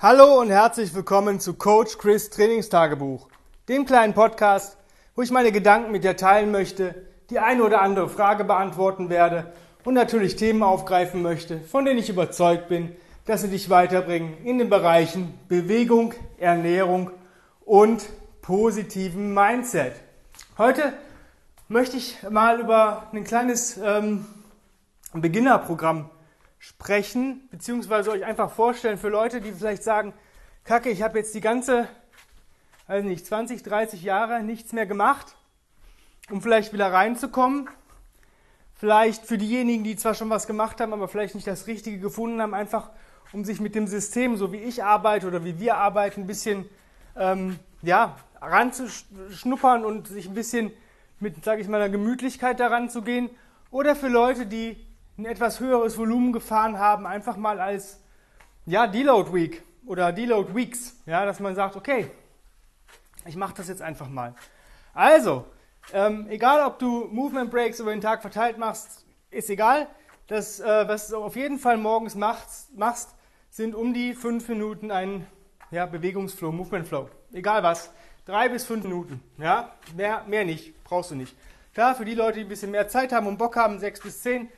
Hallo und herzlich willkommen zu Coach Chris Trainingstagebuch, dem kleinen Podcast, wo ich meine Gedanken mit dir teilen möchte, die eine oder andere Frage beantworten werde und natürlich Themen aufgreifen möchte, von denen ich überzeugt bin, dass sie dich weiterbringen in den Bereichen Bewegung, Ernährung und positiven Mindset. Heute möchte ich mal über ein kleines ähm, Beginnerprogramm sprechen, beziehungsweise euch einfach vorstellen für Leute, die vielleicht sagen, Kacke, ich habe jetzt die ganze, weiß nicht, 20, 30 Jahre nichts mehr gemacht, um vielleicht wieder reinzukommen. Vielleicht für diejenigen, die zwar schon was gemacht haben, aber vielleicht nicht das Richtige gefunden haben, einfach um sich mit dem System, so wie ich arbeite oder wie wir arbeiten, ein bisschen ähm, ja, ranzuschnuppern und sich ein bisschen mit, sage ich mal, einer Gemütlichkeit daran zu gehen. Oder für Leute, die ein etwas höheres Volumen gefahren haben, einfach mal als ja, Deload Week oder Deload Weeks, ja, dass man sagt, okay, ich mache das jetzt einfach mal. Also, ähm, egal ob du Movement Breaks über den Tag verteilt machst, ist egal. Das, äh, was du auf jeden Fall morgens machst, machst sind um die fünf Minuten ein ja, Bewegungsflow, Movement Flow. Egal was. Drei bis fünf Minuten. Ja? Mehr, mehr nicht, brauchst du nicht. Klar, für die Leute, die ein bisschen mehr Zeit haben und Bock haben, sechs bis zehn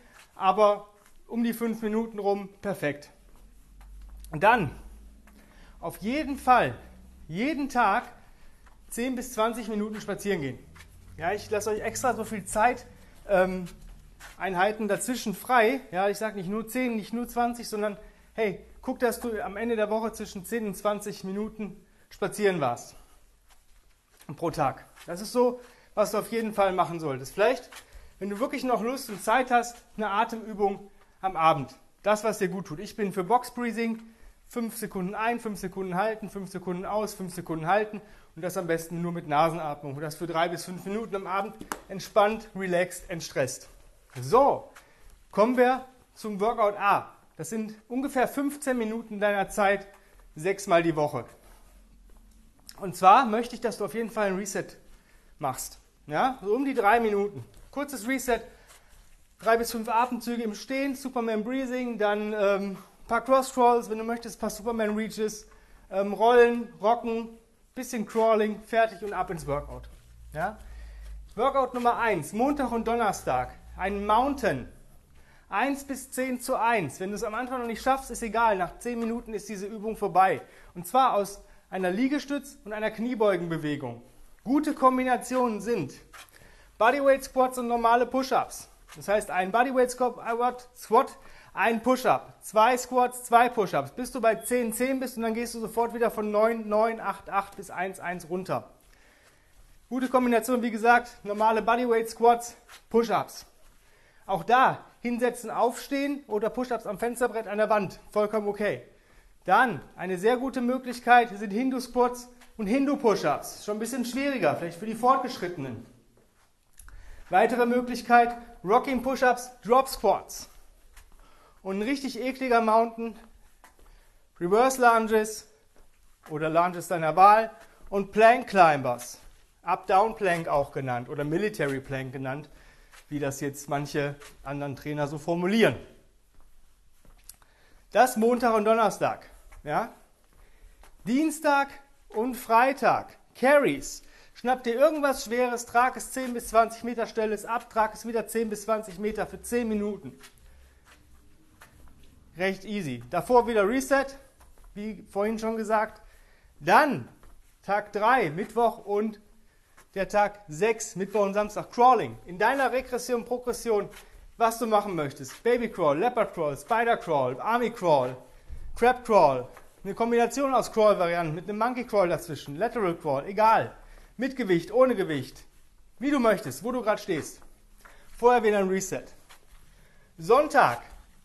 aber um die fünf Minuten rum perfekt. Und dann auf jeden Fall jeden Tag 10 bis 20 Minuten spazieren gehen. Ja, ich lasse euch extra so viel Zeit ähm, Einheiten dazwischen frei. Ja, ich sage nicht nur 10, nicht nur 20, sondern hey, guck, dass du am Ende der Woche zwischen 10 und 20 Minuten spazieren warst. Pro Tag. Das ist so, was du auf jeden Fall machen solltest. Vielleicht wenn du wirklich noch Lust und Zeit hast, eine Atemübung am Abend. Das, was dir gut tut. Ich bin für Box Breathing. 5 Sekunden ein, 5 Sekunden halten, 5 Sekunden aus, 5 Sekunden halten und das am besten nur mit Nasenatmung. Und das für 3 bis 5 Minuten am Abend entspannt, relaxed, entstresst. So, kommen wir zum Workout A. Das sind ungefähr 15 Minuten deiner Zeit, sechsmal die Woche. Und zwar möchte ich, dass du auf jeden Fall ein Reset machst. Ja, so um die drei Minuten. Kurzes Reset, drei bis fünf Atemzüge im Stehen, Superman Breathing, dann ähm, ein paar Cross Crawls, wenn du möchtest, ein paar Superman Reaches, ähm, Rollen, Rocken, bisschen Crawling, fertig und ab ins Workout. Ja? Workout Nummer 1, Montag und Donnerstag, ein Mountain. 1 bis 10 zu 1. Wenn du es am Anfang noch nicht schaffst, ist egal. Nach 10 Minuten ist diese Übung vorbei. Und zwar aus einer Liegestütz- und einer Kniebeugenbewegung. Gute Kombinationen sind Bodyweight Squats und normale Push-Ups. Das heißt, ein Bodyweight Squat, ein Push-Up, zwei Squats, zwei Push-Ups, bis du bei 10, 10 bist und dann gehst du sofort wieder von 9, 9, 8, 8 bis 1, 1 runter. Gute Kombination, wie gesagt, normale Bodyweight Squats, Push-Ups. Auch da hinsetzen, aufstehen oder Push-Ups am Fensterbrett an der Wand, vollkommen okay. Dann eine sehr gute Möglichkeit sind Hindu-Squats und Hindu-Push-Ups. Schon ein bisschen schwieriger, vielleicht für die Fortgeschrittenen. Weitere Möglichkeit, Rocking Push-Ups, Drop Squats. Und ein richtig ekliger Mountain, Reverse Lunges oder Lunges deiner Wahl und Plank Climbers. Up-Down Plank auch genannt oder Military Plank genannt, wie das jetzt manche anderen Trainer so formulieren. Das Montag und Donnerstag. Ja? Dienstag und Freitag. Carries. Schnapp dir irgendwas Schweres, trag es 10 bis 20 Meter, stell es ab, trag es wieder 10 bis 20 Meter für 10 Minuten. Recht easy. Davor wieder Reset, wie vorhin schon gesagt. Dann Tag 3, Mittwoch und der Tag 6, Mittwoch und Samstag, Crawling. In deiner Regression, Progression, was du machen möchtest. Baby Crawl, Leopard Crawl, Spider Crawl, Army Crawl, Crab Crawl. Eine Kombination aus Crawl-Varianten mit einem Monkey Crawl dazwischen, Lateral Crawl, egal. Mit Gewicht, ohne Gewicht. Wie du möchtest, wo du gerade stehst. Vorher wieder ein Reset. Sonntag,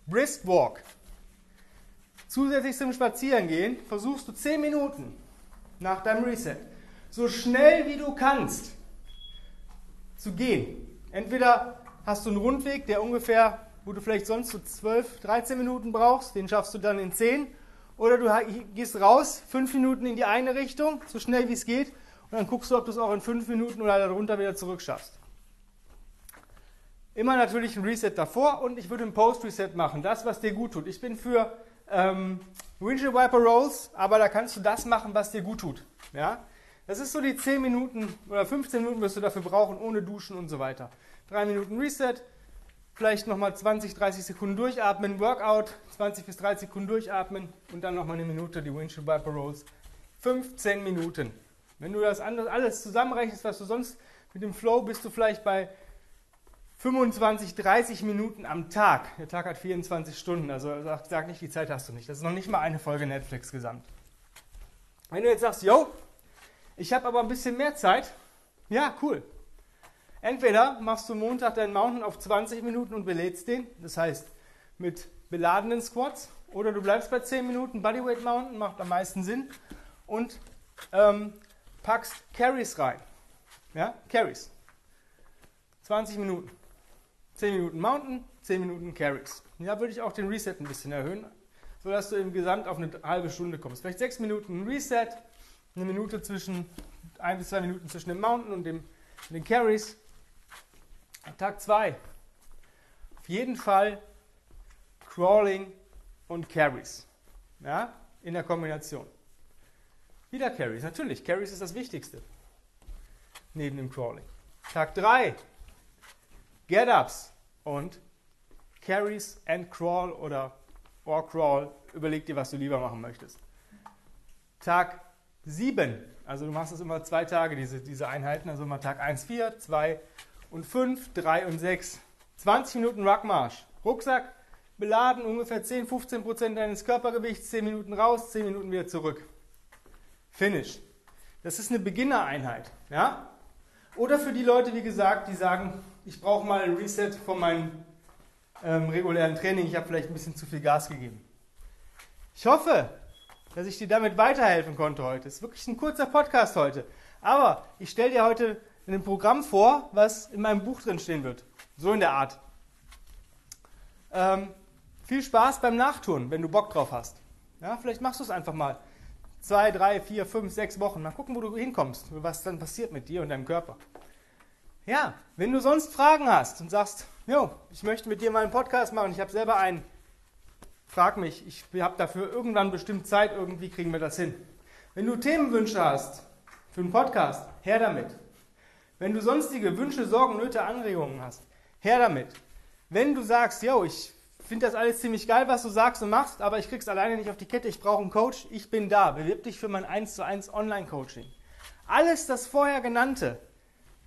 Brisk Walk. Zusätzlich zum Spazierengehen versuchst du 10 Minuten nach deinem Reset so schnell wie du kannst zu gehen. Entweder hast du einen Rundweg, der ungefähr, wo du vielleicht sonst so 12, 13 Minuten brauchst, den schaffst du dann in 10. Oder du gehst raus, 5 Minuten in die eine Richtung, so schnell wie es geht, dann guckst du, ob du es auch in fünf Minuten oder darunter wieder zurückschaffst. Immer natürlich ein Reset davor und ich würde ein Post-Reset machen, das, was dir gut tut. Ich bin für ähm, Windshield Wiper Rolls, aber da kannst du das machen, was dir gut tut. Ja? Das ist so die 10 Minuten oder 15 Minuten wirst du dafür brauchen, ohne Duschen und so weiter. 3 Minuten Reset, vielleicht nochmal 20, 30 Sekunden durchatmen, Workout, 20 bis 30 Sekunden durchatmen und dann nochmal eine Minute die Windshield Wiper Rolls. 15 Minuten. Wenn du das alles zusammenrechnest, was du sonst mit dem Flow bist du vielleicht bei 25, 30 Minuten am Tag. Der Tag hat 24 Stunden, also sag, sag nicht, die Zeit hast du nicht. Das ist noch nicht mal eine Folge Netflix gesamt. Wenn du jetzt sagst, yo, ich habe aber ein bisschen mehr Zeit, ja, cool. Entweder machst du Montag deinen Mountain auf 20 Minuten und belädst den, das heißt mit beladenen Squats, oder du bleibst bei 10 Minuten Bodyweight Mountain, macht am meisten Sinn, und ähm, packst Carries rein. Ja, Carries. 20 Minuten. 10 Minuten Mountain, 10 Minuten Carries. Ja, würde ich auch den Reset ein bisschen erhöhen, sodass du im Gesamt auf eine halbe Stunde kommst. Vielleicht 6 Minuten Reset, eine Minute zwischen, ein bis zwei Minuten zwischen dem Mountain und dem, den Carries. Tag 2. Auf jeden Fall Crawling und Carries. Ja, in der Kombination. Wieder Carries, natürlich. Carries ist das Wichtigste. Neben dem Crawling. Tag 3. Get-Ups und Carries and Crawl oder or Crawl. Überleg dir, was du lieber machen möchtest. Tag 7. Also du machst es immer zwei Tage, diese, diese Einheiten. Also immer Tag 1, 4, 2 und 5, 3 und 6. 20 Minuten Ruckmarsch. Rucksack beladen, ungefähr 10, 15 Prozent deines Körpergewichts, 10 Minuten raus, 10 Minuten wieder zurück. Finish. Das ist eine Beginner-Einheit. Ja? Oder für die Leute, wie gesagt, die sagen, ich brauche mal ein Reset von meinem ähm, regulären Training, ich habe vielleicht ein bisschen zu viel Gas gegeben. Ich hoffe, dass ich dir damit weiterhelfen konnte heute. Es ist wirklich ein kurzer Podcast heute. Aber ich stelle dir heute ein Programm vor, was in meinem Buch drin stehen wird. So in der Art. Ähm, viel Spaß beim Nachtun, wenn du Bock drauf hast. Ja, vielleicht machst du es einfach mal. Zwei, drei, vier, fünf, sechs Wochen. Mal gucken, wo du hinkommst, was dann passiert mit dir und deinem Körper. Ja, wenn du sonst Fragen hast und sagst, jo, ich möchte mit dir mal einen Podcast machen, ich habe selber einen, frag mich, ich habe dafür irgendwann bestimmt Zeit, irgendwie kriegen wir das hin. Wenn du Themenwünsche hast für einen Podcast, her damit. Wenn du sonstige Wünsche, Sorgen, Nöte, Anregungen hast, her damit. Wenn du sagst, yo, ich finde das alles ziemlich geil, was du sagst und machst, aber ich krieg's alleine nicht auf die Kette, ich brauche einen Coach, ich bin da. Bewirb dich für mein 1 zu 1 Online-Coaching. Alles das vorher genannte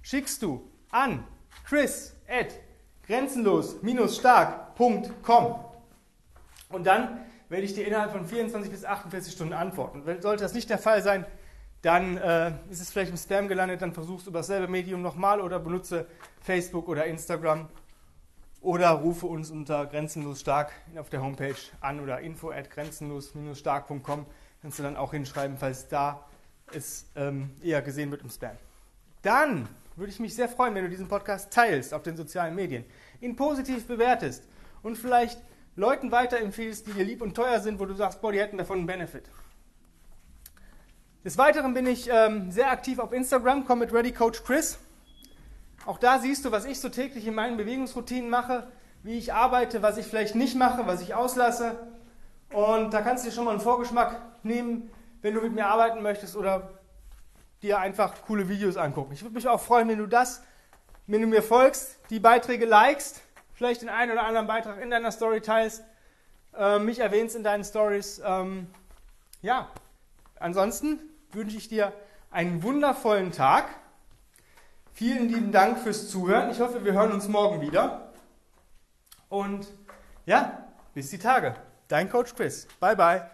schickst du an chris at grenzenlos-stark.com und dann werde ich dir innerhalb von 24 bis 48 Stunden antworten. Sollte das nicht der Fall sein, dann äh, ist es vielleicht im Spam gelandet, dann versuchst du über dasselbe Medium nochmal oder benutze Facebook oder Instagram oder rufe uns unter grenzenlos stark auf der Homepage an oder info at grenzenlos-stark.com. Kannst du dann auch hinschreiben, falls da es ähm, eher gesehen wird im Spam. Dann würde ich mich sehr freuen, wenn du diesen Podcast teilst auf den sozialen Medien, ihn positiv bewertest und vielleicht Leuten weiterempfiehlst, die dir lieb und teuer sind, wo du sagst, boah, die hätten davon einen Benefit. Des Weiteren bin ich ähm, sehr aktiv auf Instagram, komm mit Ready Coach Chris. Auch da siehst du, was ich so täglich in meinen Bewegungsroutinen mache, wie ich arbeite, was ich vielleicht nicht mache, was ich auslasse. Und da kannst du dir schon mal einen Vorgeschmack nehmen, wenn du mit mir arbeiten möchtest oder dir einfach coole Videos angucken. Ich würde mich auch freuen, wenn du das, wenn du mir folgst, die Beiträge likest, vielleicht den einen oder anderen Beitrag in deiner Story teilst, äh, mich erwähnst in deinen Stories. Ähm, ja, ansonsten wünsche ich dir einen wundervollen Tag. Vielen lieben Dank fürs Zuhören. Ich hoffe, wir hören uns morgen wieder. Und ja, bis die Tage. Dein Coach Chris. Bye, bye.